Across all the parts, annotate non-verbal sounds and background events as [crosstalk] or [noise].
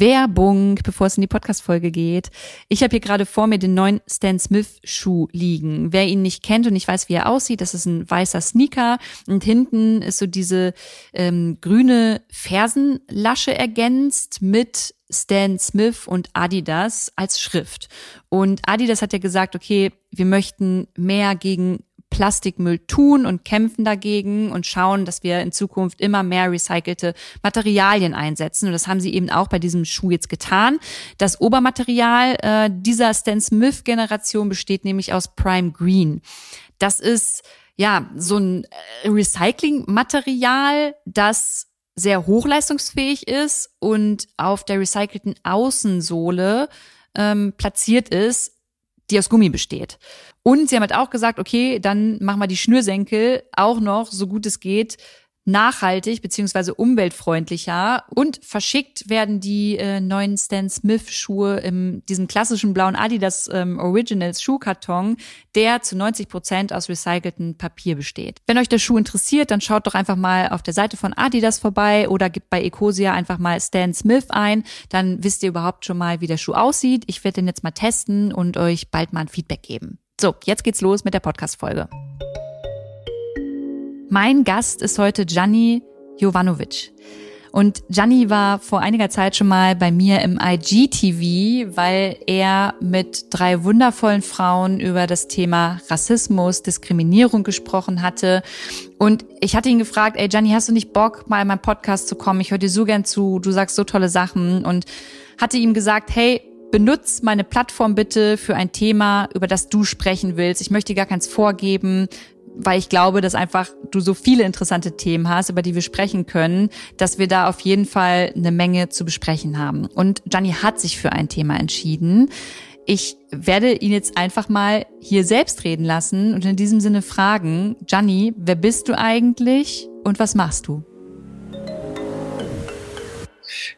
Werbung, bevor es in die Podcast-Folge geht. Ich habe hier gerade vor mir den neuen Stan Smith-Schuh liegen. Wer ihn nicht kennt und nicht weiß, wie er aussieht, das ist ein weißer Sneaker und hinten ist so diese ähm, grüne Fersenlasche ergänzt mit Stan Smith und Adidas als Schrift. Und Adidas hat ja gesagt, okay, wir möchten mehr gegen Plastikmüll tun und kämpfen dagegen und schauen, dass wir in Zukunft immer mehr recycelte Materialien einsetzen. Und das haben sie eben auch bei diesem Schuh jetzt getan. Das Obermaterial äh, dieser Stan Smith-Generation besteht nämlich aus Prime Green. Das ist ja so ein äh, Recyclingmaterial, das sehr hochleistungsfähig ist und auf der recycelten Außensohle ähm, platziert ist, die aus Gummi besteht. Und sie haben halt auch gesagt, okay, dann machen wir die Schnürsenkel auch noch, so gut es geht, nachhaltig beziehungsweise umweltfreundlicher und verschickt werden die äh, neuen Stan Smith Schuhe in diesem klassischen blauen Adidas ähm, Originals Schuhkarton, der zu 90 Prozent aus recyceltem Papier besteht. Wenn euch der Schuh interessiert, dann schaut doch einfach mal auf der Seite von Adidas vorbei oder gebt bei Ecosia einfach mal Stan Smith ein, dann wisst ihr überhaupt schon mal, wie der Schuh aussieht. Ich werde den jetzt mal testen und euch bald mal ein Feedback geben. So, jetzt geht's los mit der Podcast-Folge. Mein Gast ist heute Gianni Jovanovic. Und Gianni war vor einiger Zeit schon mal bei mir im IGTV, weil er mit drei wundervollen Frauen über das Thema Rassismus, Diskriminierung gesprochen hatte. Und ich hatte ihn gefragt, ey Gianni, hast du nicht Bock, mal in meinen Podcast zu kommen? Ich höre dir so gern zu, du sagst so tolle Sachen. Und hatte ihm gesagt, hey, benutz meine Plattform bitte für ein Thema, über das du sprechen willst. Ich möchte dir gar keins vorgeben weil ich glaube, dass einfach du so viele interessante Themen hast, über die wir sprechen können, dass wir da auf jeden Fall eine Menge zu besprechen haben. Und Gianni hat sich für ein Thema entschieden. Ich werde ihn jetzt einfach mal hier selbst reden lassen und in diesem Sinne fragen, Gianni, wer bist du eigentlich und was machst du?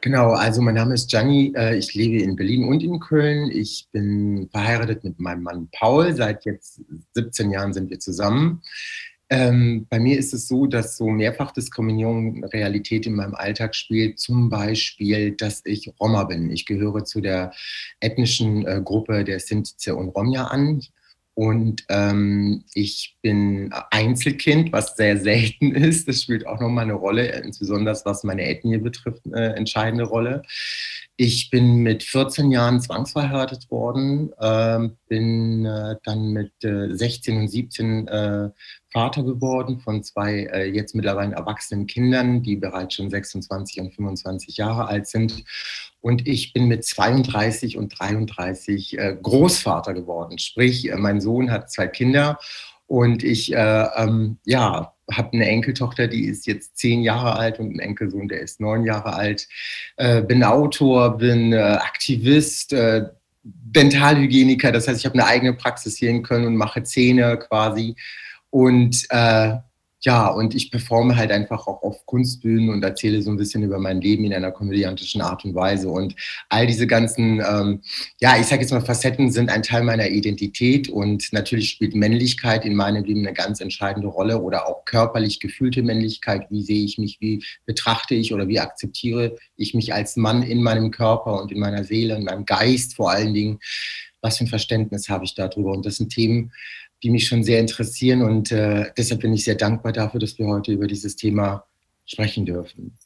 Genau, also mein Name ist Gianni, äh, ich lebe in Berlin und in Köln. Ich bin verheiratet mit meinem Mann Paul. Seit jetzt 17 Jahren sind wir zusammen. Ähm, bei mir ist es so, dass so Mehrfachdiskriminierung Realität in meinem Alltag spielt. Zum Beispiel, dass ich Roma bin. Ich gehöre zu der ethnischen äh, Gruppe der Sintize und Romja an. Und ähm, ich bin Einzelkind, was sehr selten [laughs] ist. Das spielt auch nochmal eine Rolle, insbesondere was meine Ethnie betrifft, eine entscheidende Rolle. Ich bin mit 14 Jahren zwangsverheiratet worden, äh, bin äh, dann mit äh, 16 und 17 äh, Vater geworden von zwei äh, jetzt mittlerweile erwachsenen Kindern, die bereits schon 26 und 25 Jahre alt sind. Und ich bin mit 32 und 33 äh, Großvater geworden. Sprich, mein Sohn hat zwei Kinder und ich äh, ähm, ja, habe eine Enkeltochter, die ist jetzt zehn Jahre alt und einen Enkelsohn, der ist neun Jahre alt. Äh, bin Autor, bin äh, Aktivist, äh, Dentalhygieniker. Das heißt, ich habe eine eigene Praxis hier in Köln und mache Zähne quasi. Und äh, ja, und ich performe halt einfach auch auf Kunstbühnen und erzähle so ein bisschen über mein Leben in einer komödiantischen Art und Weise. Und all diese ganzen, ähm, ja, ich sage jetzt mal, Facetten sind ein Teil meiner Identität und natürlich spielt Männlichkeit in meinem Leben eine ganz entscheidende Rolle oder auch körperlich gefühlte Männlichkeit. Wie sehe ich mich, wie betrachte ich oder wie akzeptiere ich mich als Mann in meinem Körper und in meiner Seele, in meinem Geist vor allen Dingen. Was für ein Verständnis habe ich darüber? Und das sind Themen, die mich schon sehr interessieren. Und äh, deshalb bin ich sehr dankbar dafür, dass wir heute über dieses Thema sprechen dürfen.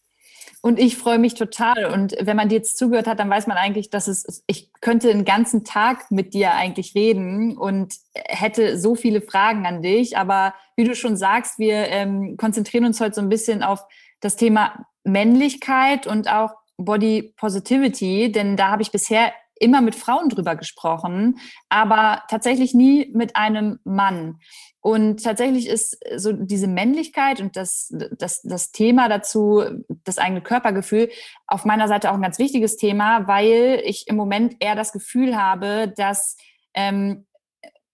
Und ich freue mich total. Und wenn man dir jetzt zugehört hat, dann weiß man eigentlich, dass es, ich könnte den ganzen Tag mit dir eigentlich reden und hätte so viele Fragen an dich. Aber wie du schon sagst, wir ähm, konzentrieren uns heute so ein bisschen auf das Thema Männlichkeit und auch Body Positivity, denn da habe ich bisher immer mit Frauen drüber gesprochen, aber tatsächlich nie mit einem Mann. Und tatsächlich ist so diese Männlichkeit und das, das, das Thema dazu, das eigene Körpergefühl, auf meiner Seite auch ein ganz wichtiges Thema, weil ich im Moment eher das Gefühl habe, dass ähm,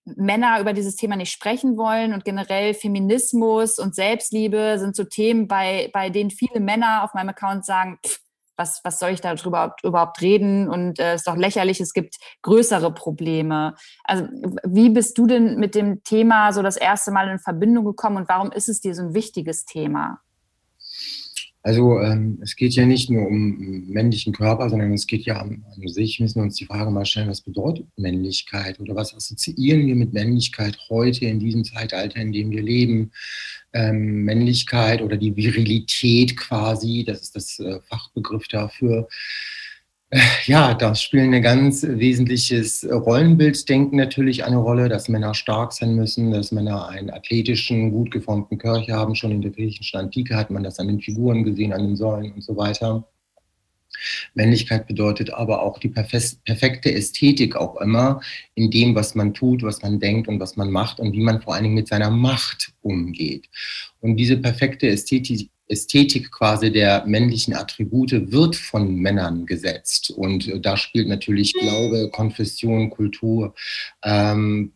Männer über dieses Thema nicht sprechen wollen und generell Feminismus und Selbstliebe sind so Themen, bei, bei denen viele Männer auf meinem Account sagen, pff, was, was soll ich darüber überhaupt reden und es äh, ist doch lächerlich, es gibt größere Probleme. Also wie bist du denn mit dem Thema so das erste Mal in Verbindung gekommen und warum ist es dir so ein wichtiges Thema? Also ähm, es geht ja nicht nur um männlichen Körper, sondern es geht ja an, an sich, müssen wir uns die Frage mal stellen, was bedeutet Männlichkeit oder was assoziieren wir mit Männlichkeit heute in diesem Zeitalter, in dem wir leben? Ähm, Männlichkeit oder die Virilität quasi, das ist das äh, Fachbegriff dafür. Ja, da spielen ein ganz wesentliches Rollenbildsdenken natürlich eine Rolle, dass Männer stark sein müssen, dass Männer einen athletischen, gut geformten Körper haben. Schon in der griechischen Antike hat man das an den Figuren gesehen, an den Säulen und so weiter. Männlichkeit bedeutet aber auch die perfekte Ästhetik auch immer in dem, was man tut, was man denkt und was man macht und wie man vor allen Dingen mit seiner Macht umgeht. Und diese perfekte Ästhetik, Ästhetik quasi der männlichen Attribute wird von Männern gesetzt. Und äh, da spielt natürlich Glaube, Konfession, Kultur, ähm,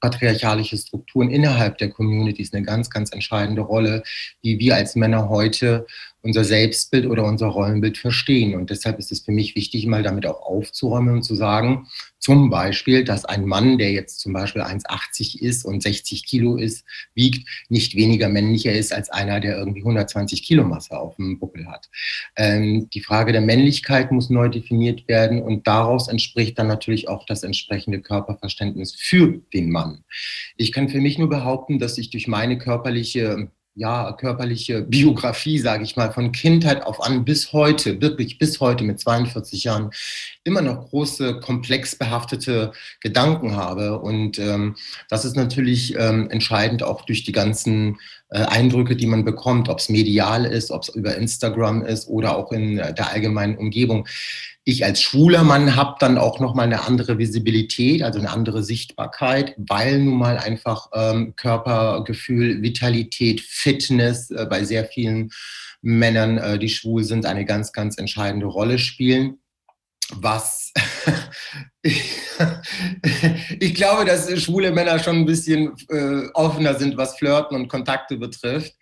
patriarchalische Strukturen innerhalb der Communities eine ganz, ganz entscheidende Rolle, wie wir als Männer heute unser Selbstbild oder unser Rollenbild verstehen. Und deshalb ist es für mich wichtig, mal damit auch aufzuräumen und zu sagen, zum Beispiel, dass ein Mann, der jetzt zum Beispiel 1,80 ist und 60 Kilo ist, wiegt, nicht weniger männlicher ist als einer, der irgendwie 120 Kilo Masse auf dem Buckel hat. Ähm, die Frage der Männlichkeit muss neu definiert werden und daraus entspricht dann natürlich auch das entsprechende Körperverständnis für den Mann. Ich kann für mich nur behaupten, dass ich durch meine körperliche ja, körperliche Biografie, sage ich mal, von Kindheit auf an bis heute, wirklich bis heute mit 42 Jahren, immer noch große, komplex behaftete Gedanken habe. Und ähm, das ist natürlich ähm, entscheidend auch durch die ganzen äh, Eindrücke, die man bekommt, ob es medial ist, ob es über Instagram ist oder auch in der allgemeinen Umgebung ich als schwuler Mann habe dann auch nochmal eine andere Visibilität, also eine andere Sichtbarkeit, weil nun mal einfach ähm, Körpergefühl, Vitalität, Fitness äh, bei sehr vielen Männern, äh, die schwul sind, eine ganz, ganz entscheidende Rolle spielen. Was [laughs] ich glaube, dass schwule Männer schon ein bisschen äh, offener sind, was Flirten und Kontakte betrifft,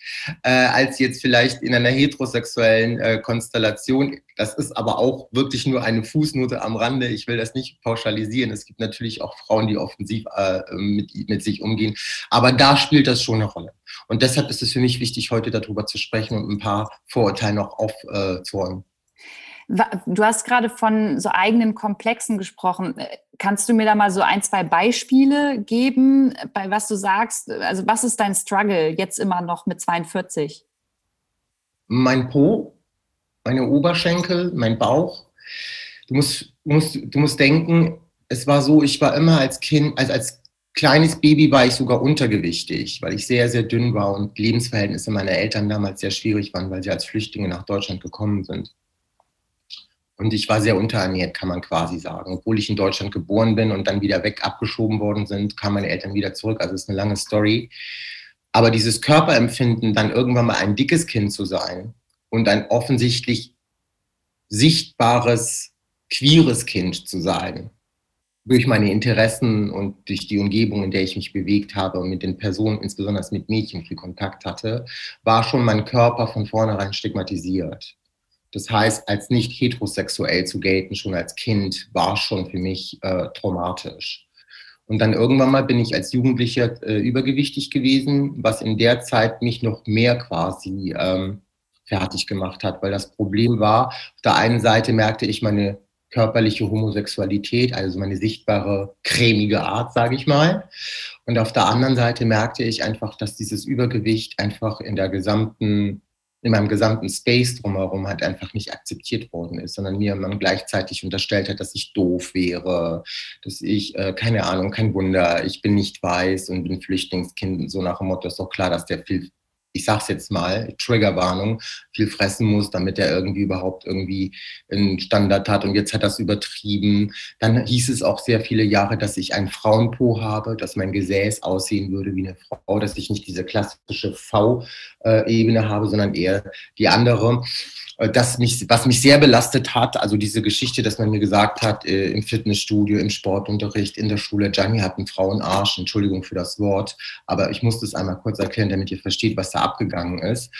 äh, als jetzt vielleicht in einer heterosexuellen äh, Konstellation. Das ist aber auch wirklich nur eine Fußnote am Rande. Ich will das nicht pauschalisieren. Es gibt natürlich auch Frauen, die offensiv äh, mit, mit sich umgehen. Aber da spielt das schon eine Rolle. Und deshalb ist es für mich wichtig, heute darüber zu sprechen und ein paar Vorurteile noch aufzuräumen. Du hast gerade von so eigenen Komplexen gesprochen. Kannst du mir da mal so ein, zwei Beispiele geben, bei was du sagst? Also was ist dein Struggle jetzt immer noch mit 42? Mein Po, meine Oberschenkel, mein Bauch. Du musst, musst, du musst denken, es war so, ich war immer als Kind, als, als kleines Baby war ich sogar untergewichtig, weil ich sehr, sehr dünn war und Lebensverhältnisse meiner Eltern damals sehr schwierig waren, weil sie als Flüchtlinge nach Deutschland gekommen sind. Und ich war sehr unterernährt, kann man quasi sagen. Obwohl ich in Deutschland geboren bin und dann wieder weg abgeschoben worden sind, kamen meine Eltern wieder zurück. Also es ist eine lange Story. Aber dieses Körperempfinden, dann irgendwann mal ein dickes Kind zu sein und ein offensichtlich sichtbares, queeres Kind zu sein, durch meine Interessen und durch die Umgebung, in der ich mich bewegt habe und mit den Personen, insbesondere mit Mädchen, viel Kontakt hatte, war schon mein Körper von vornherein stigmatisiert. Das heißt, als nicht heterosexuell zu gelten, schon als Kind, war schon für mich äh, traumatisch. Und dann irgendwann mal bin ich als Jugendlicher äh, übergewichtig gewesen, was in der Zeit mich noch mehr quasi ähm, fertig gemacht hat, weil das Problem war, auf der einen Seite merkte ich meine körperliche Homosexualität, also meine sichtbare cremige Art, sage ich mal. Und auf der anderen Seite merkte ich einfach, dass dieses Übergewicht einfach in der gesamten in meinem gesamten Space drumherum halt einfach nicht akzeptiert worden ist, sondern mir man gleichzeitig unterstellt hat, dass ich doof wäre, dass ich, äh, keine Ahnung, kein Wunder, ich bin nicht weiß und bin Flüchtlingskind. So nach dem Motto ist doch klar, dass der viel ich sag's jetzt mal, Triggerwarnung, viel fressen muss, damit er irgendwie überhaupt irgendwie einen Standard hat. Und jetzt hat das übertrieben. Dann hieß es auch sehr viele Jahre, dass ich ein Frauenpo habe, dass mein Gesäß aussehen würde wie eine Frau, dass ich nicht diese klassische V-Ebene habe, sondern eher die andere. Äh, das mich, was mich sehr belastet hat, also diese Geschichte, dass man mir gesagt hat, äh, im Fitnessstudio, im Sportunterricht, in der Schule, Gianni hat einen Frauenarsch, Entschuldigung für das Wort, aber ich muss das einmal kurz erklären, damit ihr versteht, was da abgegangen ist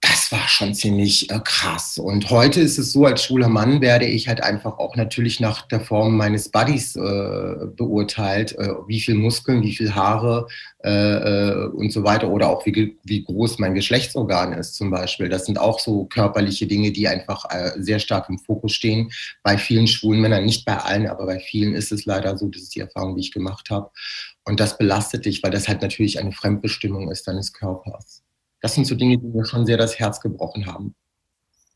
das war schon ziemlich äh, krass. Und heute ist es so, als schwuler Mann werde ich halt einfach auch natürlich nach der Form meines Buddies äh, beurteilt, äh, wie viel Muskeln, wie viel Haare äh, äh, und so weiter oder auch wie, wie groß mein Geschlechtsorgan ist zum Beispiel. Das sind auch so körperliche Dinge, die einfach äh, sehr stark im Fokus stehen. Bei vielen schwulen Männern, nicht bei allen, aber bei vielen ist es leider so, das ist die Erfahrung, die ich gemacht habe. Und das belastet dich, weil das halt natürlich eine Fremdbestimmung ist deines Körpers das sind so Dinge, die mir schon sehr das Herz gebrochen haben.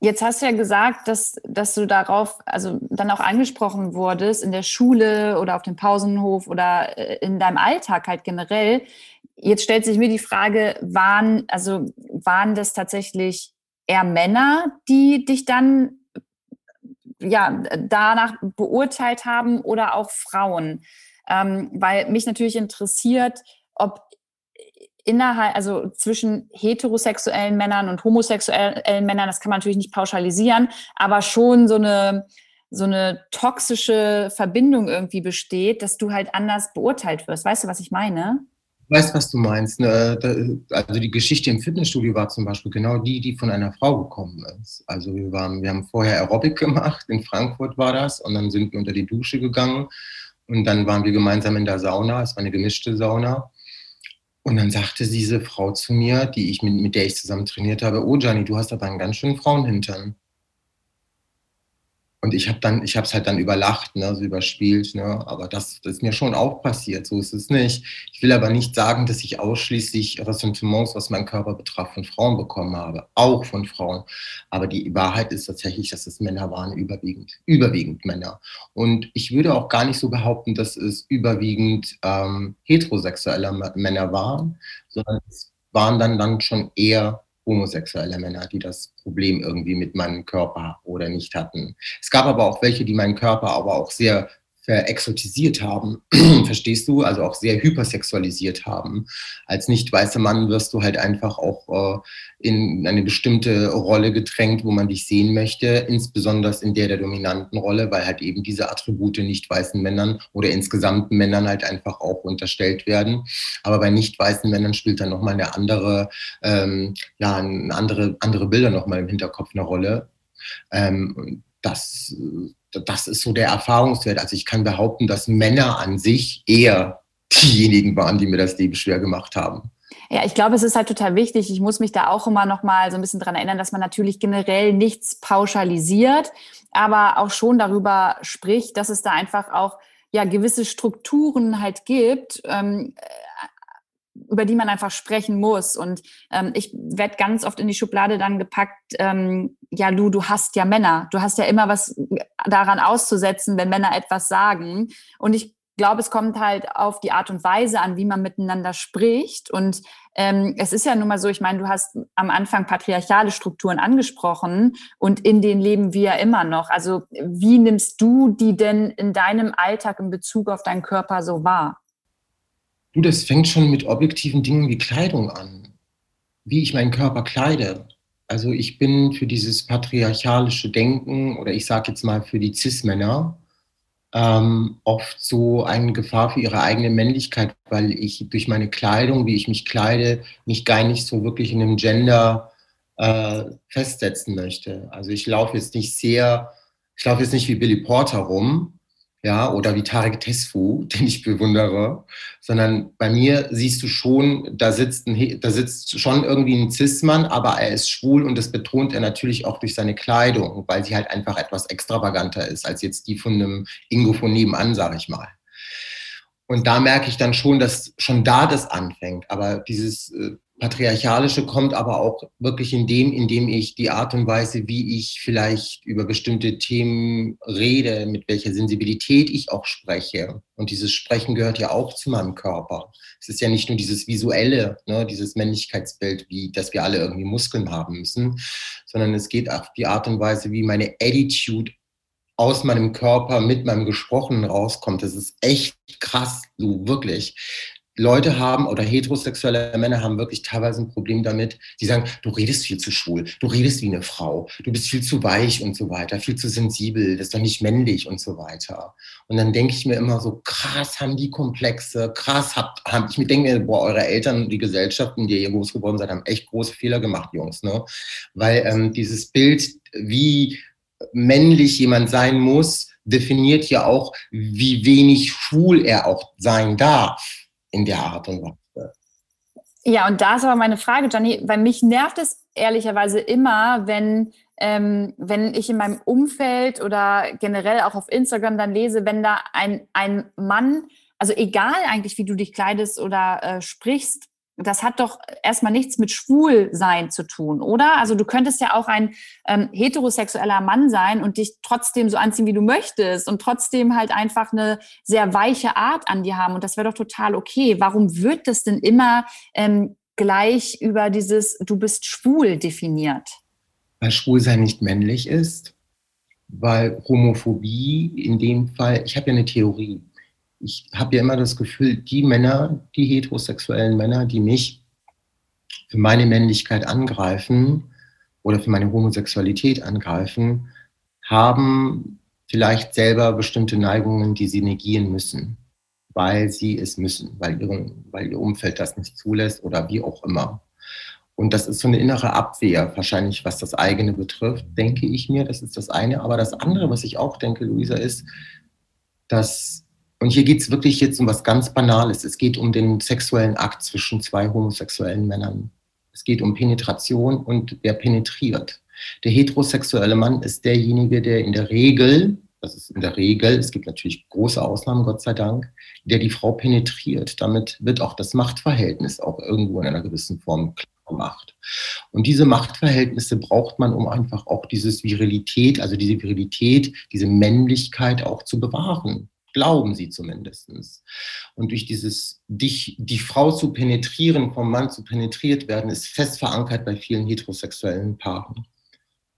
Jetzt hast du ja gesagt, dass, dass du darauf, also dann auch angesprochen wurdest in der Schule oder auf dem Pausenhof oder äh, in deinem Alltag halt generell. Jetzt stellt sich mir die Frage, waren, also waren das tatsächlich eher Männer, die dich dann ja, danach beurteilt haben oder auch Frauen? Ähm, weil mich natürlich interessiert, ob innerhalb, also zwischen heterosexuellen Männern und homosexuellen Männern, das kann man natürlich nicht pauschalisieren, aber schon so eine, so eine toxische Verbindung irgendwie besteht, dass du halt anders beurteilt wirst. Weißt du, was ich meine? Ich weiß, was du meinst. Ne? Also die Geschichte im Fitnessstudio war zum Beispiel genau die, die von einer Frau gekommen ist. Also wir, waren, wir haben vorher Aerobic gemacht, in Frankfurt war das, und dann sind wir unter die Dusche gegangen und dann waren wir gemeinsam in der Sauna. Es war eine gemischte Sauna. Und dann sagte diese Frau zu mir, die ich mit, mit der ich zusammen trainiert habe, oh Gianni, du hast aber einen ganz schönen Frauenhintern. Und ich habe dann, ich habe es halt dann überlacht, ne, so überspielt, ne, aber das, das, ist mir schon auch passiert, so ist es nicht. Ich will aber nicht sagen, dass ich ausschließlich Ressentiments, was meinen Körper betraf, von Frauen bekommen habe, auch von Frauen. Aber die Wahrheit ist tatsächlich, dass es Männer waren, überwiegend, überwiegend Männer. Und ich würde auch gar nicht so behaupten, dass es überwiegend ähm, heterosexuelle Männer waren, sondern es waren dann, dann schon eher homosexuelle Männer, die das Problem irgendwie mit meinem Körper oder nicht hatten. Es gab aber auch welche, die meinen Körper aber auch sehr verexotisiert haben, [clears throat] verstehst du? Also auch sehr hypersexualisiert haben. Als nicht weißer Mann wirst du halt einfach auch äh, in eine bestimmte Rolle gedrängt, wo man dich sehen möchte, insbesondere in der der dominanten Rolle, weil halt eben diese Attribute nicht weißen Männern oder insgesamt Männern halt einfach auch unterstellt werden. Aber bei nicht weißen Männern spielt dann nochmal eine andere, ähm, ja, eine andere, andere Bilder nochmal im Hinterkopf eine Rolle. Ähm, das das ist so der Erfahrungswert. Also ich kann behaupten, dass Männer an sich eher diejenigen waren, die mir das Leben schwer gemacht haben. Ja, ich glaube, es ist halt total wichtig. Ich muss mich da auch immer noch mal so ein bisschen dran erinnern, dass man natürlich generell nichts pauschalisiert, aber auch schon darüber spricht, dass es da einfach auch ja gewisse Strukturen halt gibt, ähm, über die man einfach sprechen muss. Und ähm, ich werde ganz oft in die Schublade dann gepackt, ähm, ja, du, du hast ja Männer. Du hast ja immer was daran auszusetzen, wenn Männer etwas sagen. Und ich glaube, es kommt halt auf die Art und Weise an, wie man miteinander spricht. Und ähm, es ist ja nun mal so, ich meine, du hast am Anfang patriarchale Strukturen angesprochen und in denen leben wir ja immer noch. Also wie nimmst du die denn in deinem Alltag in Bezug auf deinen Körper so wahr? Du, das fängt schon mit objektiven Dingen wie Kleidung an, wie ich meinen Körper kleide. Also ich bin für dieses patriarchalische Denken oder ich sage jetzt mal für die Cis-Männer ähm, oft so eine Gefahr für ihre eigene Männlichkeit, weil ich durch meine Kleidung, wie ich mich kleide, mich gar nicht so wirklich in einem Gender äh, festsetzen möchte. Also ich laufe jetzt nicht sehr, ich laufe jetzt nicht wie Billy Porter rum, ja, oder wie Tarek Tesfu, [laughs] den ich bewundere, sondern bei mir siehst du schon, da sitzt, ein, da sitzt schon irgendwie ein Cis-Mann, aber er ist schwul und das betont er natürlich auch durch seine Kleidung, weil sie halt einfach etwas extravaganter ist als jetzt die von einem Ingo von nebenan, sag ich mal. Und da merke ich dann schon, dass schon da das anfängt. Aber dieses, äh, Patriarchalische kommt aber auch wirklich in dem, indem ich die Art und Weise, wie ich vielleicht über bestimmte Themen rede, mit welcher Sensibilität ich auch spreche. Und dieses Sprechen gehört ja auch zu meinem Körper. Es ist ja nicht nur dieses visuelle, ne, dieses Männlichkeitsbild, wie, dass wir alle irgendwie Muskeln haben müssen, sondern es geht auch die Art und Weise, wie meine Attitude aus meinem Körper mit meinem Gesprochenen rauskommt. Das ist echt krass, so wirklich. Leute haben oder heterosexuelle Männer haben wirklich teilweise ein Problem damit. Sie sagen, du redest viel zu schwul, du redest wie eine Frau, du bist viel zu weich und so weiter, viel zu sensibel, das ist doch nicht männlich und so weiter. Und dann denke ich mir immer so, krass haben die Komplexe, krass habt, hab, ich denke mir, boah, eure Eltern die Gesellschaften, in der ihr groß geworden seid, haben echt große Fehler gemacht, Jungs, ne? Weil ähm, dieses Bild, wie männlich jemand sein muss, definiert ja auch, wie wenig schwul er auch sein darf in der Art und Weise. Ja, und da ist aber meine Frage, Gianni, weil mich nervt es ehrlicherweise immer, wenn, ähm, wenn ich in meinem Umfeld oder generell auch auf Instagram dann lese, wenn da ein, ein Mann, also egal eigentlich, wie du dich kleidest oder äh, sprichst, das hat doch erstmal nichts mit Schwulsein zu tun, oder? Also du könntest ja auch ein ähm, heterosexueller Mann sein und dich trotzdem so anziehen, wie du möchtest und trotzdem halt einfach eine sehr weiche Art an dir haben und das wäre doch total okay. Warum wird das denn immer ähm, gleich über dieses Du bist schwul definiert? Weil Schwulsein nicht männlich ist, weil Homophobie in dem Fall, ich habe ja eine Theorie, ich habe ja immer das Gefühl, die Männer, die heterosexuellen Männer, die mich für meine Männlichkeit angreifen oder für meine Homosexualität angreifen, haben vielleicht selber bestimmte Neigungen, die sie negieren müssen, weil sie es müssen, weil, ihren, weil ihr Umfeld das nicht zulässt oder wie auch immer. Und das ist so eine innere Abwehr, wahrscheinlich was das eigene betrifft, denke ich mir. Das ist das eine. Aber das andere, was ich auch denke, Luisa, ist, dass und hier geht es wirklich jetzt um was ganz Banales. Es geht um den sexuellen Akt zwischen zwei homosexuellen Männern. Es geht um Penetration und wer penetriert. Der heterosexuelle Mann ist derjenige, der in der Regel, das ist in der Regel, es gibt natürlich große Ausnahmen, Gott sei Dank, der die Frau penetriert. Damit wird auch das Machtverhältnis auch irgendwo in einer gewissen Form gemacht. Und diese Machtverhältnisse braucht man, um einfach auch dieses Virilität, also diese Virilität, diese Männlichkeit auch zu bewahren glauben sie zumindest. Und durch dieses, dich, die Frau zu penetrieren, vom Mann zu penetriert werden, ist fest verankert bei vielen heterosexuellen Paaren.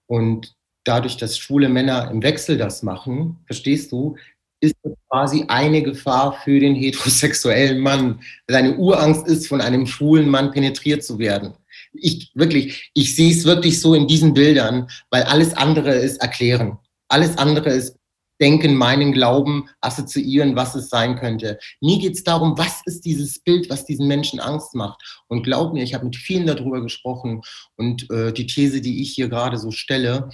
Und dadurch, dass schwule Männer im Wechsel das machen, verstehst du, ist quasi eine Gefahr für den heterosexuellen Mann. Seine Urangst ist, von einem schwulen Mann penetriert zu werden. Ich wirklich, ich sehe es wirklich so in diesen Bildern, weil alles andere ist erklären. Alles andere ist Denken, meinen Glauben assoziieren, was es sein könnte. Mir geht es darum, was ist dieses Bild, was diesen Menschen Angst macht. Und glaub mir, ich habe mit vielen darüber gesprochen und äh, die These, die ich hier gerade so stelle,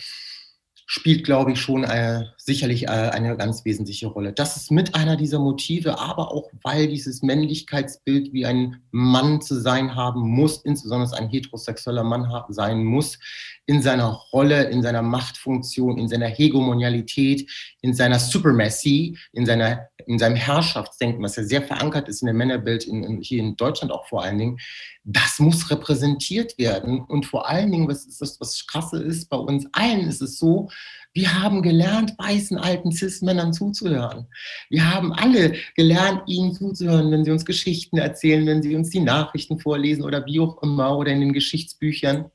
spielt, glaube ich, schon äh, sicherlich äh, eine ganz wesentliche Rolle. Das ist mit einer dieser Motive, aber auch weil dieses Männlichkeitsbild, wie ein Mann zu sein haben muss, insbesondere ein heterosexueller Mann sein muss, in seiner Rolle, in seiner Machtfunktion, in seiner Hegemonialität, in seiner Supremacy, in, seiner, in seinem Herrschaftsdenken, was ja sehr verankert ist in dem Männerbild, in, in, hier in Deutschland auch vor allen Dingen, das muss repräsentiert werden. Und vor allen Dingen, was ist das, was krasse ist, bei uns allen ist es so, wir haben gelernt, weißen alten Cis-Männern zuzuhören. Wir haben alle gelernt, ihnen zuzuhören, wenn sie uns Geschichten erzählen, wenn sie uns die Nachrichten vorlesen oder wie auch immer oder in den Geschichtsbüchern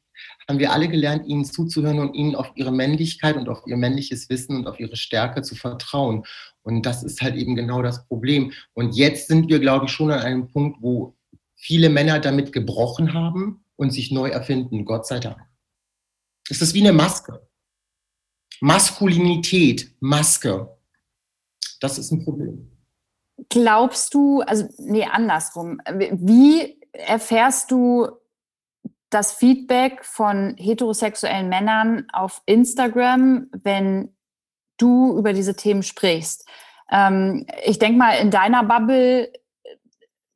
haben wir alle gelernt, ihnen zuzuhören und ihnen auf ihre Männlichkeit und auf ihr männliches Wissen und auf ihre Stärke zu vertrauen. Und das ist halt eben genau das Problem. Und jetzt sind wir, glaube ich, schon an einem Punkt, wo viele Männer damit gebrochen haben und sich neu erfinden, Gott sei Dank. Es ist wie eine Maske. Maskulinität, Maske. Das ist ein Problem. Glaubst du, also nee, andersrum. Wie erfährst du das Feedback von heterosexuellen Männern auf Instagram, wenn du über diese Themen sprichst. Ähm, ich denke mal, in deiner Bubble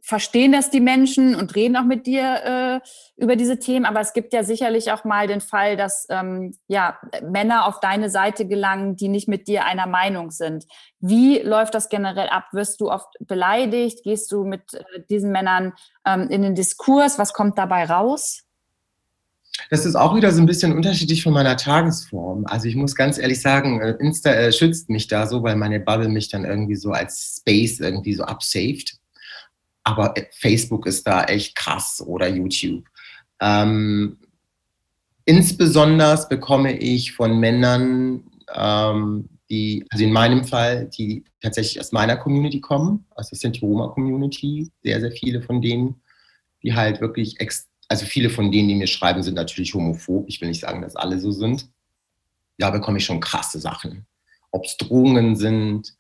verstehen das die Menschen und reden auch mit dir äh, über diese Themen. Aber es gibt ja sicherlich auch mal den Fall, dass ähm, ja, Männer auf deine Seite gelangen, die nicht mit dir einer Meinung sind. Wie läuft das generell ab? Wirst du oft beleidigt? Gehst du mit äh, diesen Männern ähm, in den Diskurs? Was kommt dabei raus? Das ist auch wieder so ein bisschen unterschiedlich von meiner Tagesform. Also ich muss ganz ehrlich sagen, äh, Insta äh, schützt mich da so, weil meine Bubble mich dann irgendwie so als Space irgendwie so absaved. Aber äh, Facebook ist da echt krass oder YouTube. Ähm, insbesondere bekomme ich von Männern, ähm, die, also in meinem Fall, die tatsächlich aus meiner Community kommen, aus der Sinti-Roma-Community, sehr, sehr viele von denen, die halt wirklich, also viele von denen, die mir schreiben, sind natürlich homophob. Ich will nicht sagen, dass alle so sind. Da bekomme ich schon krasse Sachen. Ob es Drohungen sind,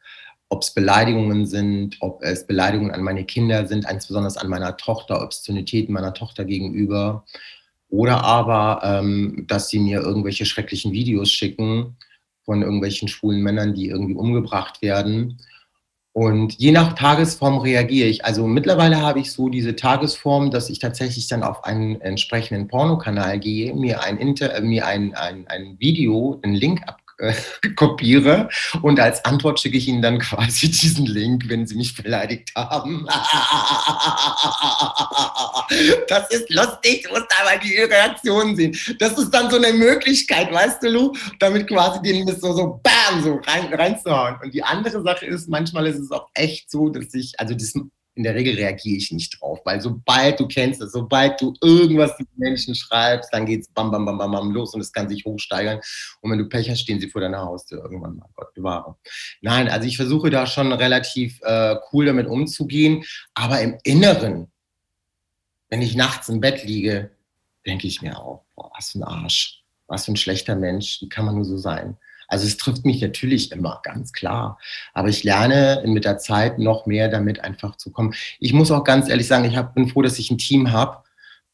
ob es Beleidigungen sind, ob es Beleidigungen an meine Kinder sind, insbesondere an meiner Tochter, Obszönitäten meiner Tochter gegenüber. Oder aber, ähm, dass sie mir irgendwelche schrecklichen Videos schicken von irgendwelchen schwulen Männern, die irgendwie umgebracht werden. Und je nach Tagesform reagiere ich. Also mittlerweile habe ich so diese Tagesform, dass ich tatsächlich dann auf einen entsprechenden Pornokanal gehe, mir ein, Inter äh, mir ein, ein, ein Video, einen Link ab [laughs] kopiere und als Antwort schicke ich Ihnen dann quasi diesen Link, wenn Sie mich beleidigt haben. [laughs] Das ist lustig, du musst aber die Reaktion sehen. Das ist dann so eine Möglichkeit, weißt du, Lu, damit quasi den so, so bam, so rein, reinzuhauen. Und die andere Sache ist, manchmal ist es auch echt so, dass ich, also das in der Regel reagiere ich nicht drauf, weil sobald du kennst es, sobald du irgendwas mit Menschen schreibst, dann geht es bam, bam, bam, bam, bam los und es kann sich hochsteigern. Und wenn du Pech hast, stehen sie vor deiner Haustür irgendwann mal. Gott bewahre. Nein, also ich versuche da schon relativ äh, cool damit umzugehen, aber im Inneren, wenn ich nachts im Bett liege, denke ich mir auch, boah, was für ein Arsch, was für ein schlechter Mensch, wie kann man nur so sein? Also es trifft mich natürlich immer, ganz klar. Aber ich lerne mit der Zeit noch mehr damit einfach zu kommen. Ich muss auch ganz ehrlich sagen, ich hab, bin froh, dass ich ein Team habe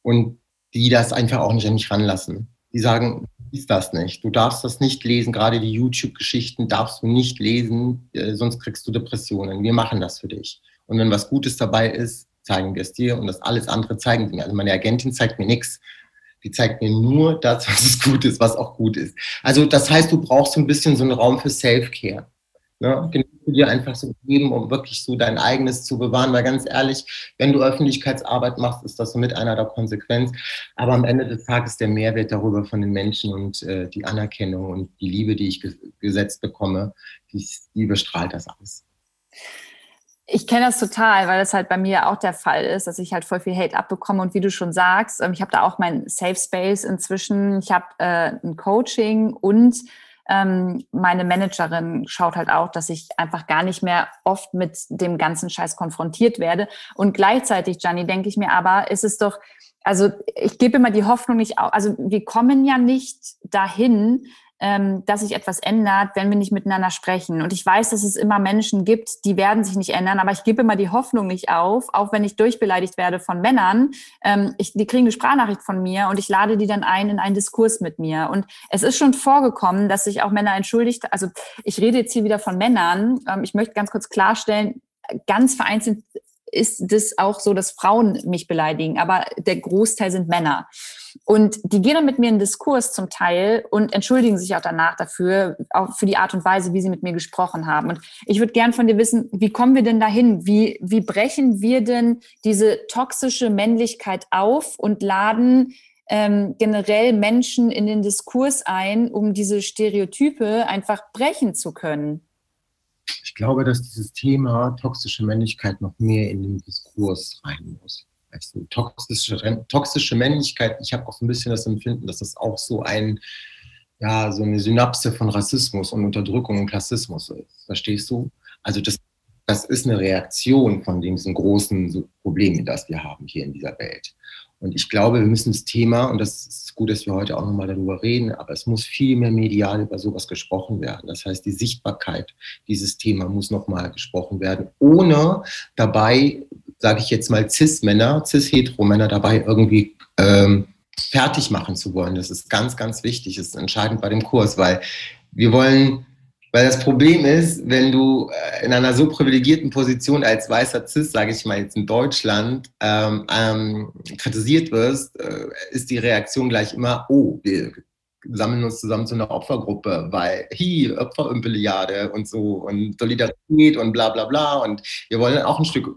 und die das einfach auch nicht an mich ranlassen. Die sagen, ist das nicht. Du darfst das nicht lesen. Gerade die YouTube-Geschichten darfst du nicht lesen, äh, sonst kriegst du Depressionen. Wir machen das für dich. Und wenn was Gutes dabei ist, zeigen wir es dir und das alles andere zeigen sie mir. Also meine Agentin zeigt mir nichts. Die zeigt mir nur das, [laughs] was es gut ist, was auch gut ist. Also das heißt, du brauchst so ein bisschen so einen Raum für Self-Care. Ne? dir einfach so geben, um wirklich so dein eigenes zu bewahren. Weil ganz ehrlich, wenn du Öffentlichkeitsarbeit machst, ist das so mit einer der Konsequenz. Aber am Ende des Tages der Mehrwert darüber von den Menschen und äh, die Anerkennung und die Liebe, die ich gesetzt bekomme, die, die bestrahlt das alles. Ich kenne das total, weil das halt bei mir auch der Fall ist, dass ich halt voll viel Hate abbekomme. Und wie du schon sagst, ähm, ich habe da auch mein Safe Space inzwischen. Ich habe äh, ein Coaching und ähm, meine Managerin schaut halt auch, dass ich einfach gar nicht mehr oft mit dem ganzen Scheiß konfrontiert werde. Und gleichzeitig, Gianni, denke ich mir aber, ist es doch, also ich gebe immer die Hoffnung nicht auf, also wir kommen ja nicht dahin, ähm, dass sich etwas ändert, wenn wir nicht miteinander sprechen. Und ich weiß, dass es immer Menschen gibt, die werden sich nicht ändern, aber ich gebe immer die Hoffnung nicht auf, auch wenn ich durchbeleidigt werde von Männern. Ähm, ich, die kriegen eine Sprachnachricht von mir und ich lade die dann ein in einen Diskurs mit mir. Und es ist schon vorgekommen, dass sich auch Männer entschuldigt. Also ich rede jetzt hier wieder von Männern. Ähm, ich möchte ganz kurz klarstellen, ganz vereinzelt ist das auch so, dass Frauen mich beleidigen, aber der Großteil sind Männer. Und die gehen dann mit mir in Diskurs zum Teil und entschuldigen sich auch danach dafür, auch für die Art und Weise, wie sie mit mir gesprochen haben. Und ich würde gern von dir wissen, wie kommen wir denn dahin? Wie, wie brechen wir denn diese toxische Männlichkeit auf und laden ähm, generell Menschen in den Diskurs ein, um diese Stereotype einfach brechen zu können? Ich glaube, dass dieses Thema toxische Männlichkeit noch mehr in den Diskurs rein muss also toxische, toxische Männlichkeit, ich habe auch so ein bisschen das Empfinden, dass das auch so ein, ja, so eine Synapse von Rassismus und Unterdrückung und Klassismus ist. Verstehst du? Also das, das ist eine Reaktion von diesen großen Problemen, das wir haben hier in dieser Welt. Und ich glaube, wir müssen das Thema, und das ist gut, dass wir heute auch nochmal darüber reden, aber es muss viel mehr medial über sowas gesprochen werden. Das heißt, die Sichtbarkeit dieses Thema muss nochmal gesprochen werden, ohne dabei sage ich jetzt mal, Cis-Männer, Cis-Hetero-Männer dabei irgendwie ähm, fertig machen zu wollen. Das ist ganz, ganz wichtig, das ist entscheidend bei dem Kurs, weil wir wollen Weil das Problem ist, wenn du äh, in einer so privilegierten Position als weißer Cis, sage ich mal jetzt in Deutschland, ähm, ähm, kritisiert wirst, äh, ist die Reaktion gleich immer, oh, wir sammeln uns zusammen zu einer Opfergruppe, weil hi, Opferimbiliade und so und Solidarität und bla bla bla und wir wollen auch ein Stück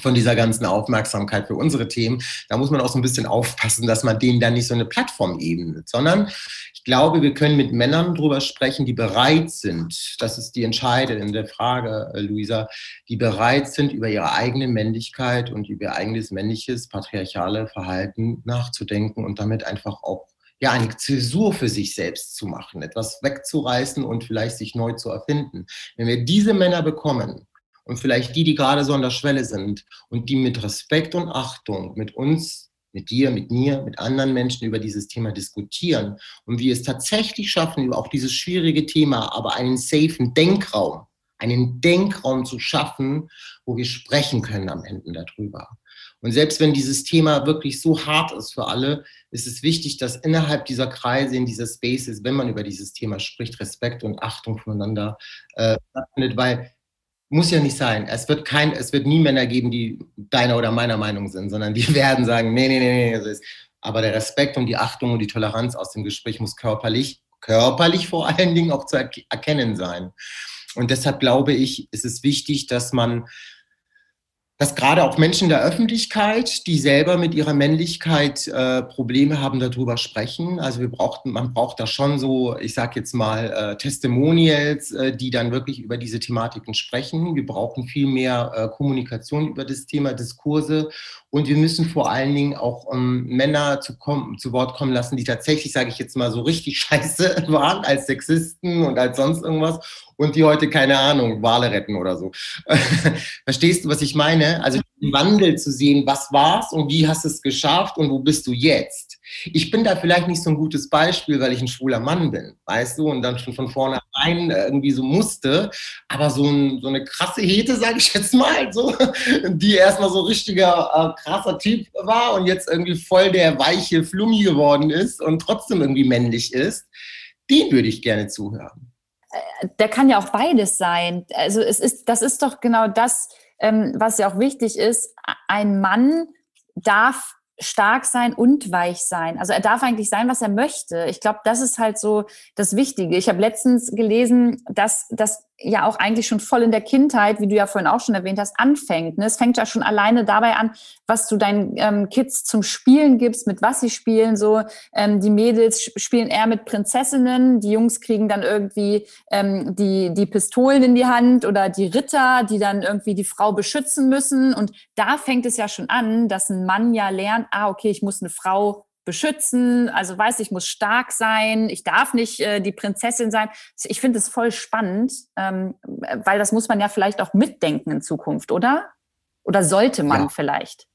von dieser ganzen Aufmerksamkeit für unsere Themen. Da muss man auch so ein bisschen aufpassen, dass man denen dann nicht so eine Plattform ebnet, sondern ich glaube, wir können mit Männern drüber sprechen, die bereit sind, das ist die entscheidende Frage, äh, Luisa, die bereit sind, über ihre eigene Männlichkeit und über ihr eigenes männliches, patriarchale Verhalten nachzudenken und damit einfach auch ja, eine Zäsur für sich selbst zu machen, etwas wegzureißen und vielleicht sich neu zu erfinden. Wenn wir diese Männer bekommen, und vielleicht die, die gerade so an der Schwelle sind und die mit Respekt und Achtung mit uns, mit dir, mit mir, mit anderen Menschen über dieses Thema diskutieren und wir es tatsächlich schaffen, über auch dieses schwierige Thema, aber einen safen Denkraum, einen Denkraum zu schaffen, wo wir sprechen können am Ende darüber. Und selbst wenn dieses Thema wirklich so hart ist für alle, ist es wichtig, dass innerhalb dieser Kreise, in dieser Spaces, wenn man über dieses Thema spricht, Respekt und Achtung voneinander äh, stattfindet, weil muss ja nicht sein. Es wird kein, es wird nie Männer geben, die deiner oder meiner Meinung sind, sondern die [laughs] werden sagen, nee, nee, nee, nee. Aber der Respekt und die Achtung und die Toleranz aus dem Gespräch muss körperlich, körperlich vor allen Dingen auch zu erkennen sein. Und deshalb glaube ich, ist es wichtig, dass man dass gerade auch Menschen der Öffentlichkeit, die selber mit ihrer Männlichkeit äh, Probleme haben, darüber sprechen. Also wir brauchten, man braucht da schon so, ich sage jetzt mal, äh, Testimonials, äh, die dann wirklich über diese Thematiken sprechen. Wir brauchen viel mehr äh, Kommunikation über das Thema, Diskurse. Und wir müssen vor allen Dingen auch ähm, Männer zu, zu Wort kommen lassen, die tatsächlich, sage ich jetzt mal, so richtig [laughs] scheiße waren als Sexisten und als sonst irgendwas und die heute, keine Ahnung, Wale retten oder so. [laughs] Verstehst du, was ich meine? Also den Wandel zu sehen, was war's und wie hast du es geschafft und wo bist du jetzt? Ich bin da vielleicht nicht so ein gutes Beispiel, weil ich ein schwuler Mann bin, weißt du, und dann schon von vornherein irgendwie so musste, aber so, ein, so eine krasse Hete, sage ich jetzt mal, so, [laughs] die erstmal so richtiger äh, krasser Typ war und jetzt irgendwie voll der weiche Flummi geworden ist und trotzdem irgendwie männlich ist, den würde ich gerne zuhören der kann ja auch beides sein. Also es ist, das ist doch genau das, ähm, was ja auch wichtig ist. Ein Mann darf stark sein und weich sein. Also er darf eigentlich sein, was er möchte. Ich glaube, das ist halt so das Wichtige. Ich habe letztens gelesen, dass das ja auch eigentlich schon voll in der Kindheit, wie du ja vorhin auch schon erwähnt hast, anfängt. Ne? Es fängt ja schon alleine dabei an, was du deinen ähm, Kids zum Spielen gibst, mit was sie spielen. So ähm, die Mädels spielen eher mit Prinzessinnen, die Jungs kriegen dann irgendwie ähm, die die Pistolen in die Hand oder die Ritter, die dann irgendwie die Frau beschützen müssen. Und da fängt es ja schon an, dass ein Mann ja lernt, ah okay, ich muss eine Frau beschützen. Also weiß, ich muss stark sein, ich darf nicht äh, die Prinzessin sein. Ich finde es voll spannend, ähm, weil das muss man ja vielleicht auch mitdenken in Zukunft, oder? Oder sollte man ja. vielleicht?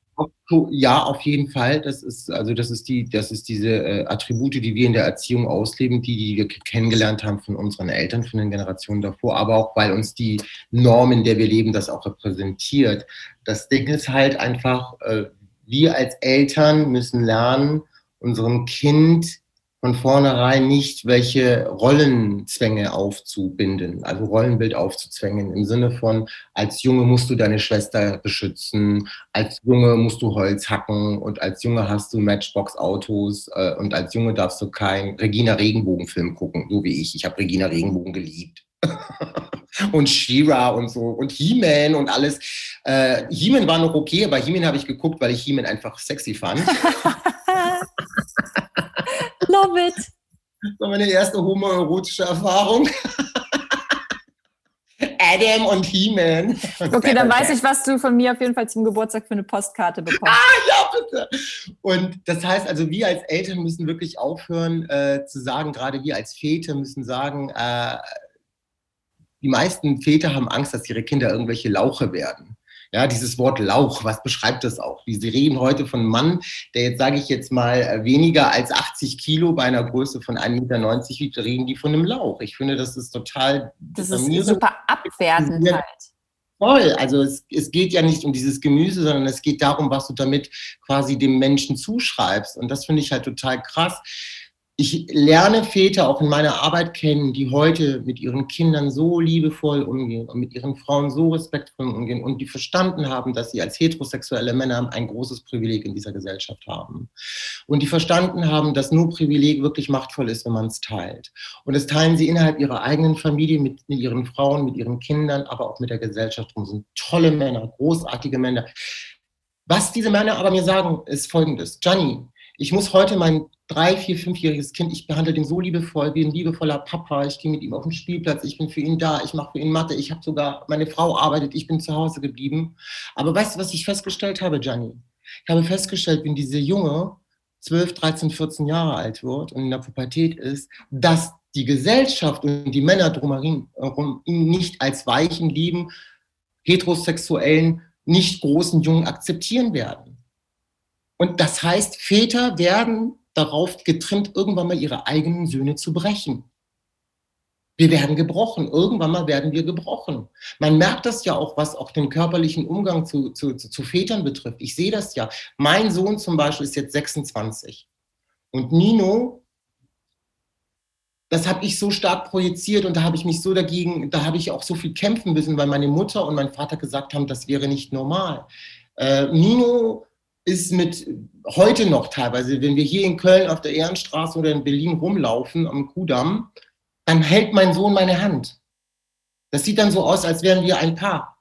Ja, auf jeden Fall. Das ist also das ist die, das ist diese äh, Attribute, die wir in der Erziehung ausleben, die, die wir kennengelernt haben von unseren Eltern, von den Generationen davor, aber auch weil uns die Norm, in der wir leben, das auch repräsentiert. Das Ding ist halt einfach, äh, wir als Eltern müssen lernen, unserem Kind von vornherein nicht welche Rollenzwänge aufzubinden, also Rollenbild aufzuzwängen im Sinne von, als Junge musst du deine Schwester beschützen, als Junge musst du Holz hacken und als Junge hast du Matchbox-Autos äh, und als Junge darfst du keinen Regina Regenbogen-Film gucken, so wie ich. Ich habe Regina Regenbogen geliebt. [laughs] und She-Ra und so und He-Man und alles. Äh, He-Man war noch okay, aber He-Man habe ich geguckt, weil ich He-Man einfach sexy fand. [laughs] It. Das war meine erste homoerotische Erfahrung. Adam und He-Man. Okay, dann weiß ich, was du von mir auf jeden Fall zum Geburtstag für eine Postkarte bekommst. Ah, ja, bitte. Und das heißt also, wir als Eltern müssen wirklich aufhören äh, zu sagen, gerade wir als Väter müssen sagen, äh, die meisten Väter haben Angst, dass ihre Kinder irgendwelche Lauche werden. Ja, dieses Wort Lauch, was beschreibt das auch? Sie reden heute von einem Mann, der jetzt, sage ich jetzt mal, äh, weniger als 80 Kilo bei einer Größe von 1,90 Meter wiegt, reden die von einem Lauch. Ich finde, das ist total... Das ist super abwertend halt. Voll. Also es, es geht ja nicht um dieses Gemüse, sondern es geht darum, was du damit quasi dem Menschen zuschreibst. Und das finde ich halt total krass ich lerne Väter auch in meiner Arbeit kennen, die heute mit ihren Kindern so liebevoll umgehen und mit ihren Frauen so respektvoll umgehen und die verstanden haben, dass sie als heterosexuelle Männer ein großes Privileg in dieser Gesellschaft haben. Und die verstanden haben, dass nur Privileg wirklich machtvoll ist, wenn man es teilt. Und das teilen sie innerhalb ihrer eigenen Familie mit, mit ihren Frauen, mit ihren Kindern, aber auch mit der Gesellschaft. Und sind tolle Männer, großartige Männer. Was diese Männer aber mir sagen, ist folgendes. Gianni, ich muss heute mein drei, vier, fünfjähriges Kind, ich behandle den so liebevoll, wie ein liebevoller Papa. Ich gehe mit ihm auf den Spielplatz, ich bin für ihn da, ich mache für ihn Mathe, ich habe sogar, meine Frau arbeitet, ich bin zu Hause geblieben. Aber weißt du, was ich festgestellt habe, Gianni? Ich habe festgestellt, wenn dieser Junge 12, 13, 14 Jahre alt wird und in der Pubertät ist, dass die Gesellschaft und die Männer drumherum ihn nicht als weichen, lieben, heterosexuellen, nicht großen Jungen akzeptieren werden. Und das heißt, Väter werden darauf getrimmt, irgendwann mal ihre eigenen Söhne zu brechen. Wir werden gebrochen. Irgendwann mal werden wir gebrochen. Man merkt das ja auch, was auch den körperlichen Umgang zu, zu, zu Vätern betrifft. Ich sehe das ja. Mein Sohn zum Beispiel ist jetzt 26. Und Nino, das habe ich so stark projiziert und da habe ich mich so dagegen, da habe ich auch so viel kämpfen müssen, weil meine Mutter und mein Vater gesagt haben, das wäre nicht normal. Äh, Nino ist mit heute noch teilweise, wenn wir hier in Köln auf der Ehrenstraße oder in Berlin rumlaufen am Kudamm, dann hält mein Sohn meine Hand. Das sieht dann so aus, als wären wir ein Paar.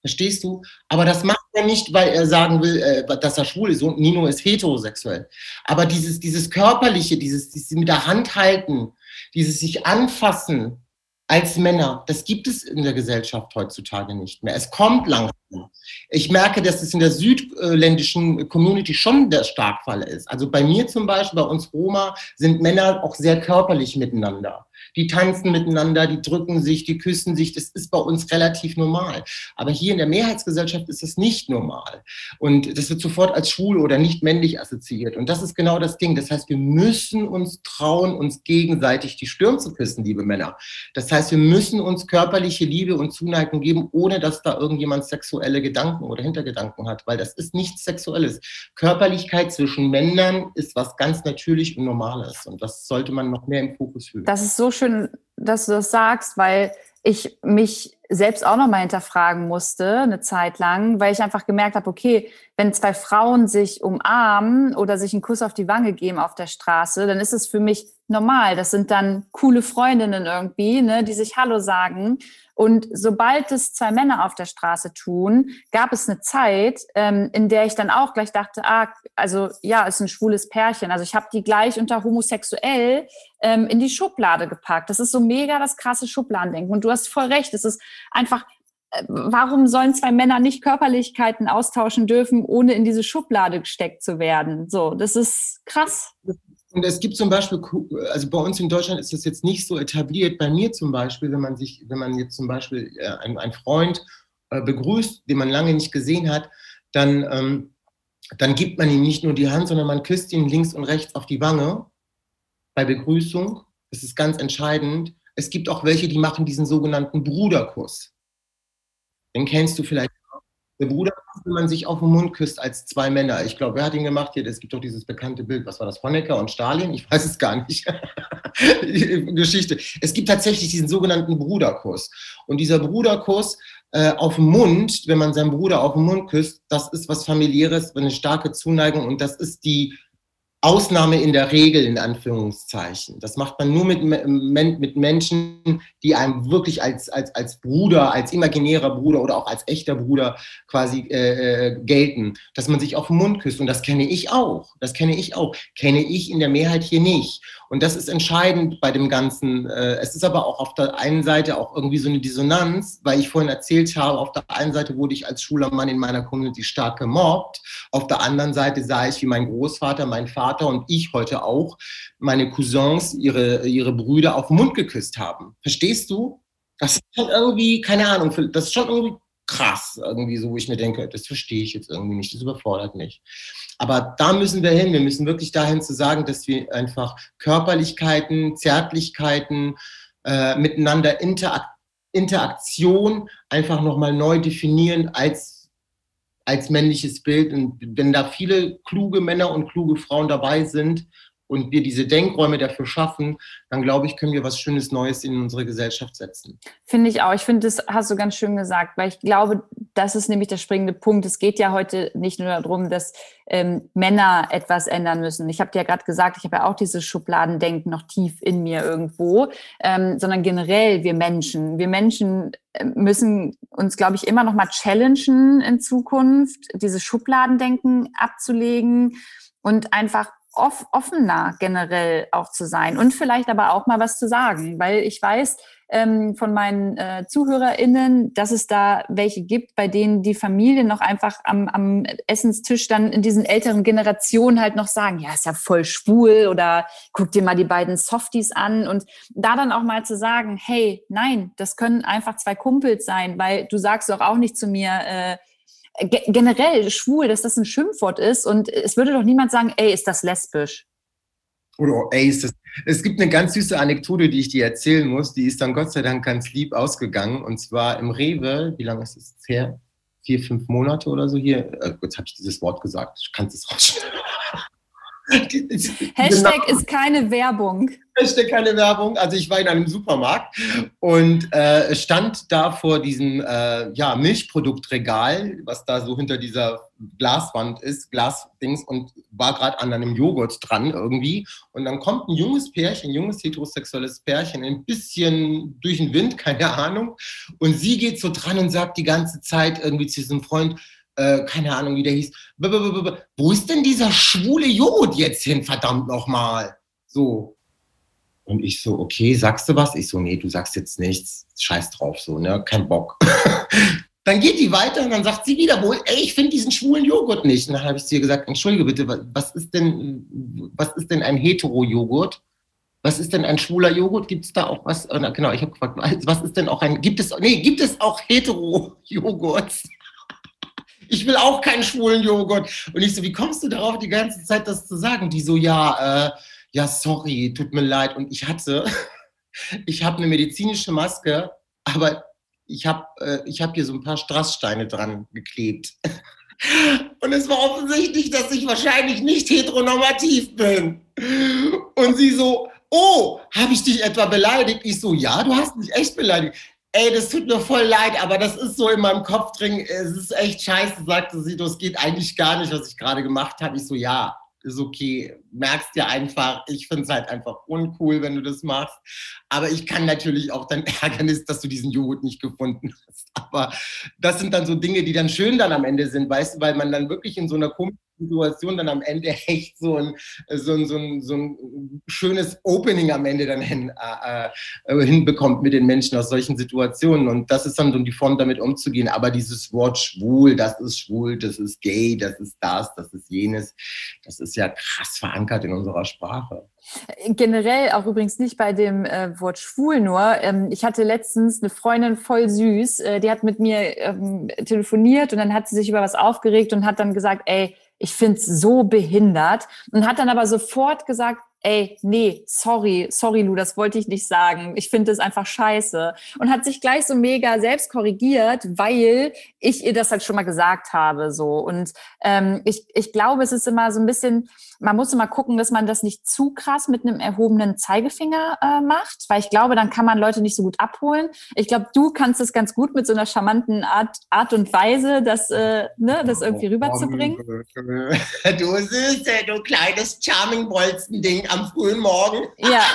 Verstehst du? Aber das macht er nicht, weil er sagen will, äh, dass er schwul ist und Nino ist heterosexuell. Aber dieses, dieses körperliche, dieses, dieses mit der Hand halten, dieses sich anfassen, als Männer. Das gibt es in der Gesellschaft heutzutage nicht mehr. Es kommt langsam. Ich merke, dass es in der südländischen Community schon der Starkfall ist. Also bei mir zum Beispiel, bei uns Roma, sind Männer auch sehr körperlich miteinander die tanzen miteinander, die drücken sich, die küssen sich. Das ist bei uns relativ normal. Aber hier in der Mehrheitsgesellschaft ist es nicht normal. Und das wird sofort als schwul oder nicht männlich assoziiert. Und das ist genau das Ding. Das heißt, wir müssen uns trauen, uns gegenseitig die Stirn zu küssen, liebe Männer. Das heißt, wir müssen uns körperliche Liebe und Zuneigung geben, ohne dass da irgendjemand sexuelle Gedanken oder Hintergedanken hat, weil das ist nichts Sexuelles. Körperlichkeit zwischen Männern ist was ganz natürlich und Normales. Und das sollte man noch mehr im Fokus fühlen. Das ist so schön, dass du das sagst, weil ich mich selbst auch noch mal hinterfragen musste, eine Zeit lang, weil ich einfach gemerkt habe, okay, wenn zwei Frauen sich umarmen oder sich einen Kuss auf die Wange geben auf der Straße, dann ist es für mich normal. Das sind dann coole Freundinnen irgendwie, ne, die sich Hallo sagen. Und sobald es zwei Männer auf der Straße tun, gab es eine Zeit, ähm, in der ich dann auch gleich dachte, ah, also ja, ist ein schwules Pärchen. Also ich habe die gleich unter homosexuell ähm, in die Schublade gepackt. Das ist so mega das krasse Schubladendenken. Und du hast voll recht. Es ist einfach äh, warum sollen zwei Männer nicht Körperlichkeiten austauschen dürfen, ohne in diese Schublade gesteckt zu werden? So, das ist krass. Und es gibt zum Beispiel, also bei uns in Deutschland ist das jetzt nicht so etabliert. Bei mir zum Beispiel, wenn man sich, wenn man jetzt zum Beispiel äh, einen, einen Freund äh, begrüßt, den man lange nicht gesehen hat, dann, ähm, dann gibt man ihm nicht nur die Hand, sondern man küsst ihn links und rechts auf die Wange bei Begrüßung. Das ist ganz entscheidend. Es gibt auch welche, die machen diesen sogenannten Bruderkuss. Den kennst du vielleicht der Bruder, wenn man sich auf den Mund küsst als zwei Männer. Ich glaube, wer hat ihn gemacht hier? Es gibt doch dieses bekannte Bild. Was war das? Honecker und Stalin? Ich weiß es gar nicht. [laughs] Geschichte. Es gibt tatsächlich diesen sogenannten Bruderkuss. Und dieser Bruderkuss äh, auf den Mund, wenn man seinen Bruder auf den Mund küsst, das ist was familiäres, eine starke Zuneigung und das ist die Ausnahme in der Regel, in Anführungszeichen. Das macht man nur mit, mit Menschen, die einem wirklich als, als, als Bruder, als imaginärer Bruder oder auch als echter Bruder quasi äh, äh, gelten, dass man sich auf den Mund küsst. Und das kenne ich auch. Das kenne ich auch. Kenne ich in der Mehrheit hier nicht. Und das ist entscheidend bei dem Ganzen. Äh, es ist aber auch auf der einen Seite auch irgendwie so eine Dissonanz, weil ich vorhin erzählt habe, auf der einen Seite wurde ich als schwuler Mann in meiner Community stark gemobbt. Auf der anderen Seite sah ich, wie mein Großvater, mein Vater und ich heute auch, meine Cousins, ihre, ihre Brüder auf den Mund geküsst haben. Verstehst du? Das ist schon irgendwie, keine Ahnung, das ist schon irgendwie krass, irgendwie so, wo ich mir denke, das verstehe ich jetzt irgendwie nicht, das überfordert mich. Aber da müssen wir hin. Wir müssen wirklich dahin zu sagen, dass wir einfach Körperlichkeiten, Zärtlichkeiten, äh, miteinander Interakt Interaktion einfach nochmal neu definieren als, als männliches Bild. Und wenn da viele kluge Männer und kluge Frauen dabei sind und wir diese Denkräume dafür schaffen, dann glaube ich, können wir was Schönes Neues in unsere Gesellschaft setzen. Finde ich auch. Ich finde, das hast du ganz schön gesagt, weil ich glaube, das ist nämlich der springende Punkt. Es geht ja heute nicht nur darum, dass ähm, Männer etwas ändern müssen. Ich habe dir ja gerade gesagt, ich habe ja auch dieses Schubladendenken noch tief in mir irgendwo, ähm, sondern generell wir Menschen. Wir Menschen äh, müssen uns, glaube ich, immer noch mal challengen in Zukunft, dieses Schubladendenken abzulegen und einfach off offener generell auch zu sein und vielleicht aber auch mal was zu sagen, weil ich weiß ähm, von meinen äh, ZuhörerInnen, dass es da welche gibt, bei denen die Familie noch einfach am, am Essenstisch dann in diesen älteren Generationen halt noch sagen, ja, ist ja voll schwul oder guck dir mal die beiden Softies an. Und da dann auch mal zu sagen, hey, nein, das können einfach zwei Kumpels sein, weil du sagst doch auch nicht zu mir, äh, generell schwul, dass das ein Schimpfwort ist und es würde doch niemand sagen, ey, ist das lesbisch? Oder ey, ist das. Es gibt eine ganz süße Anekdote, die ich dir erzählen muss. Die ist dann Gott sei Dank ganz lieb ausgegangen. Und zwar im Rewe, wie lange ist es her? Vier, fünf Monate oder so hier. Äh, jetzt habe ich dieses Wort gesagt. Ich kann es rausschneiden. [laughs] Hashtag genau. ist keine Werbung. Hashtag keine Werbung. Also ich war in einem Supermarkt und äh, stand da vor diesem äh, ja, Milchproduktregal, was da so hinter dieser Glaswand ist, Glasdings und war gerade an einem Joghurt dran irgendwie. Und dann kommt ein junges Pärchen, ein junges heterosexuelles Pärchen, ein bisschen durch den Wind, [laughs] keine Ahnung. Und sie geht so dran und sagt die ganze Zeit irgendwie zu diesem Freund, äh, keine Ahnung, wie der hieß. Wo ist denn dieser schwule Joghurt jetzt hin, verdammt nochmal? So. Und ich so, okay, sagst du was? Ich so, nee, du sagst jetzt nichts. Scheiß drauf, so, ne? Kein Bock. [laughs] dann geht die weiter und dann sagt sie wieder wohl, ey, ich finde diesen schwulen Joghurt nicht. Und dann habe ich zu ihr gesagt, entschuldige bitte, was ist denn, was ist denn ein Hetero-Joghurt? Was ist denn ein schwuler Joghurt? Gibt es da auch was? Genau, ich habe gefragt, was ist denn auch ein, gibt es, nee, gibt es auch Hetero-Joghurts? Ich will auch keinen schwulen Joghurt. Und ich so, wie kommst du darauf, die ganze Zeit das zu sagen? Die so, ja, äh, ja, sorry, tut mir leid. Und ich hatte, [laughs] ich habe eine medizinische Maske, aber ich habe äh, hab hier so ein paar Strasssteine dran geklebt. [laughs] Und es war offensichtlich, dass ich wahrscheinlich nicht heteronormativ bin. Und sie so, oh, habe ich dich etwa beleidigt? Ich so, ja, du hast mich echt beleidigt ey, das tut mir voll leid, aber das ist so in meinem Kopf drin, es ist echt scheiße, sagte sie, das geht eigentlich gar nicht, was ich gerade gemacht habe. Ich so, ja, ist okay, merkst dir einfach, ich finde es halt einfach uncool, wenn du das machst. Aber ich kann natürlich auch dein [laughs] Ärgernis, dass du diesen Joghurt nicht gefunden hast. Aber das sind dann so Dinge, die dann schön dann am Ende sind, weißt du, weil man dann wirklich in so einer komischen Situation dann am Ende [laughs] echt so ein, so ein, so ein, so ein schönes Opening am Ende dann hin, äh, äh, hinbekommt mit den Menschen aus solchen Situationen. Und das ist dann so die Form, damit umzugehen. Aber dieses Wort schwul, das ist schwul, das ist gay, das ist das, das ist jenes, das ist ja krass verankert in unserer Sprache. Generell auch übrigens nicht bei dem äh, Wort schwul nur. Ähm, ich hatte letztens eine Freundin voll süß, äh, die hat mit mir ähm, telefoniert und dann hat sie sich über was aufgeregt und hat dann gesagt, ey, ich find's so behindert. Und hat dann aber sofort gesagt, ey, nee, sorry, sorry, Lu, das wollte ich nicht sagen. Ich finde es einfach scheiße. Und hat sich gleich so mega selbst korrigiert, weil ich ihr das halt schon mal gesagt habe. So. Und ähm, ich, ich glaube, es ist immer so ein bisschen, man muss immer gucken, dass man das nicht zu krass mit einem erhobenen Zeigefinger äh, macht, weil ich glaube, dann kann man Leute nicht so gut abholen. Ich glaube, du kannst es ganz gut mit so einer charmanten Art, Art und Weise, das, äh, ne, das irgendwie rüberzubringen. [laughs] Du Süße, du kleines Charming-Bolzen-Ding am frühen Morgen. Ja. [laughs]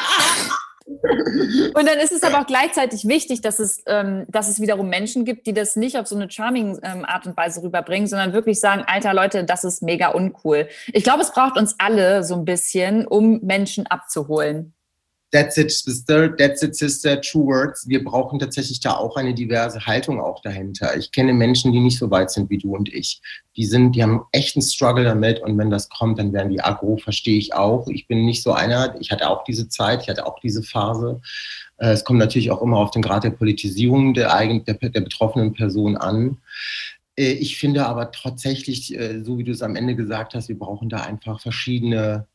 Und dann ist es aber auch gleichzeitig wichtig, dass es, ähm, dass es wiederum Menschen gibt, die das nicht auf so eine charming ähm, Art und Weise rüberbringen, sondern wirklich sagen, alter Leute, das ist mega uncool. Ich glaube, es braucht uns alle so ein bisschen, um Menschen abzuholen. That's it, Sister, that's it, Sister, True Words. Wir brauchen tatsächlich da auch eine diverse Haltung auch dahinter. Ich kenne Menschen, die nicht so weit sind wie du und ich. Die sind, die haben echt einen Struggle damit und wenn das kommt, dann werden die aggro, verstehe ich auch. Ich bin nicht so einer, ich hatte auch diese Zeit, ich hatte auch diese Phase. Äh, es kommt natürlich auch immer auf den Grad der Politisierung der, eigen, der, der betroffenen Person an. Äh, ich finde aber tatsächlich, äh, so wie du es am Ende gesagt hast, wir brauchen da einfach verschiedene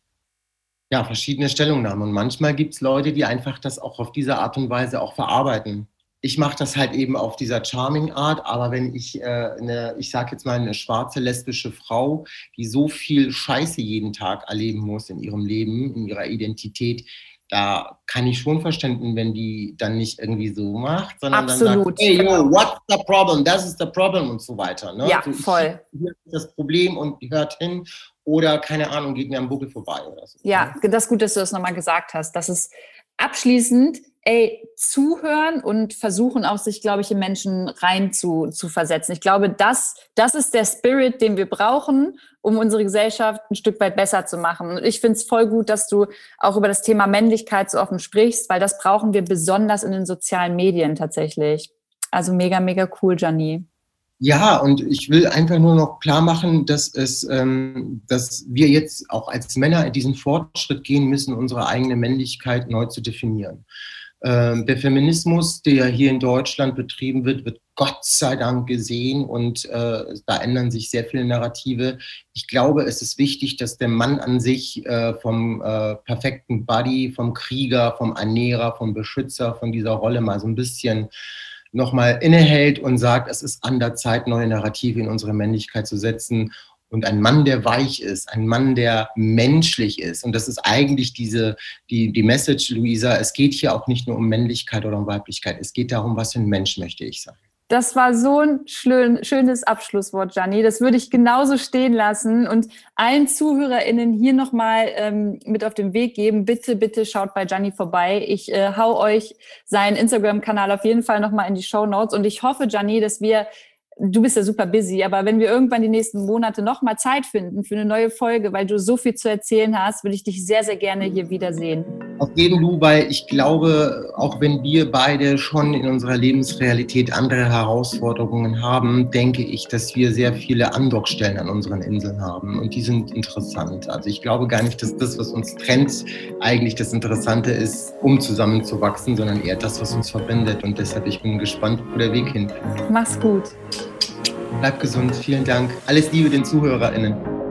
ja, verschiedene Stellungnahmen. Und manchmal gibt es Leute, die einfach das auch auf diese Art und Weise auch verarbeiten. ich mache das halt eben auf dieser charming Art, aber wenn ich äh, eine, ich sage jetzt mal eine schwarze lesbische Frau, die so viel Scheiße jeden Tag erleben muss in ihrem Leben, in ihrer Identität, da kann ich schon verstehen, wenn die dann nicht irgendwie so macht, sondern Absolut. dann sagt, hey, yo, what's the problem? Das ist the problem und so weiter. Ne? Ja, also voll. Hier ist das Problem und hört hin oder keine Ahnung, geht mir am Buckel vorbei oder so. Ja, ne? das ist gut, dass du das nochmal gesagt hast. Das ist abschließend ey, zuhören und versuchen auch sich, glaube ich, in Menschen rein zu, zu versetzen. Ich glaube, das, das ist der Spirit, den wir brauchen, um unsere Gesellschaft ein Stück weit besser zu machen. Und ich finde es voll gut, dass du auch über das Thema Männlichkeit so offen sprichst, weil das brauchen wir besonders in den sozialen Medien tatsächlich. Also mega, mega cool, Jani. Ja, und ich will einfach nur noch klar machen, dass es, ähm, dass wir jetzt auch als Männer in diesen Fortschritt gehen müssen, unsere eigene Männlichkeit neu zu definieren. Ähm, der Feminismus, der hier in Deutschland betrieben wird, wird Gott sei Dank gesehen und äh, da ändern sich sehr viele Narrative. Ich glaube, es ist wichtig, dass der Mann an sich äh, vom äh, perfekten Buddy, vom Krieger, vom Ernährer, vom Beschützer, von dieser Rolle mal so ein bisschen nochmal innehält und sagt, es ist an der Zeit, neue Narrative in unsere Männlichkeit zu setzen und ein Mann, der weich ist, ein Mann, der menschlich ist. Und das ist eigentlich diese, die, die Message, Luisa. Es geht hier auch nicht nur um Männlichkeit oder um Weiblichkeit. Es geht darum, was für ein Mensch möchte ich sein. Das war so ein schön, schönes Abschlusswort, Gianni. Das würde ich genauso stehen lassen und allen ZuhörerInnen hier nochmal ähm, mit auf den Weg geben. Bitte, bitte schaut bei Gianni vorbei. Ich äh, hau euch seinen Instagram-Kanal auf jeden Fall nochmal in die Show Notes und ich hoffe, Gianni, dass wir du bist ja super busy, aber wenn wir irgendwann die nächsten Monate nochmal Zeit finden für eine neue Folge, weil du so viel zu erzählen hast, würde ich dich sehr, sehr gerne hier wiedersehen. Auf jeden Fall, weil ich glaube, auch wenn wir beide schon in unserer Lebensrealität andere Herausforderungen haben, denke ich, dass wir sehr viele Andockstellen an unseren Inseln haben und die sind interessant. Also ich glaube gar nicht, dass das, was uns trennt, eigentlich das Interessante ist, um zusammenzuwachsen, sondern eher das, was uns verbindet. Und deshalb ich bin gespannt, wo der Weg hinführt. Mach's gut. Bleib gesund, vielen Dank. Alles Liebe den ZuhörerInnen.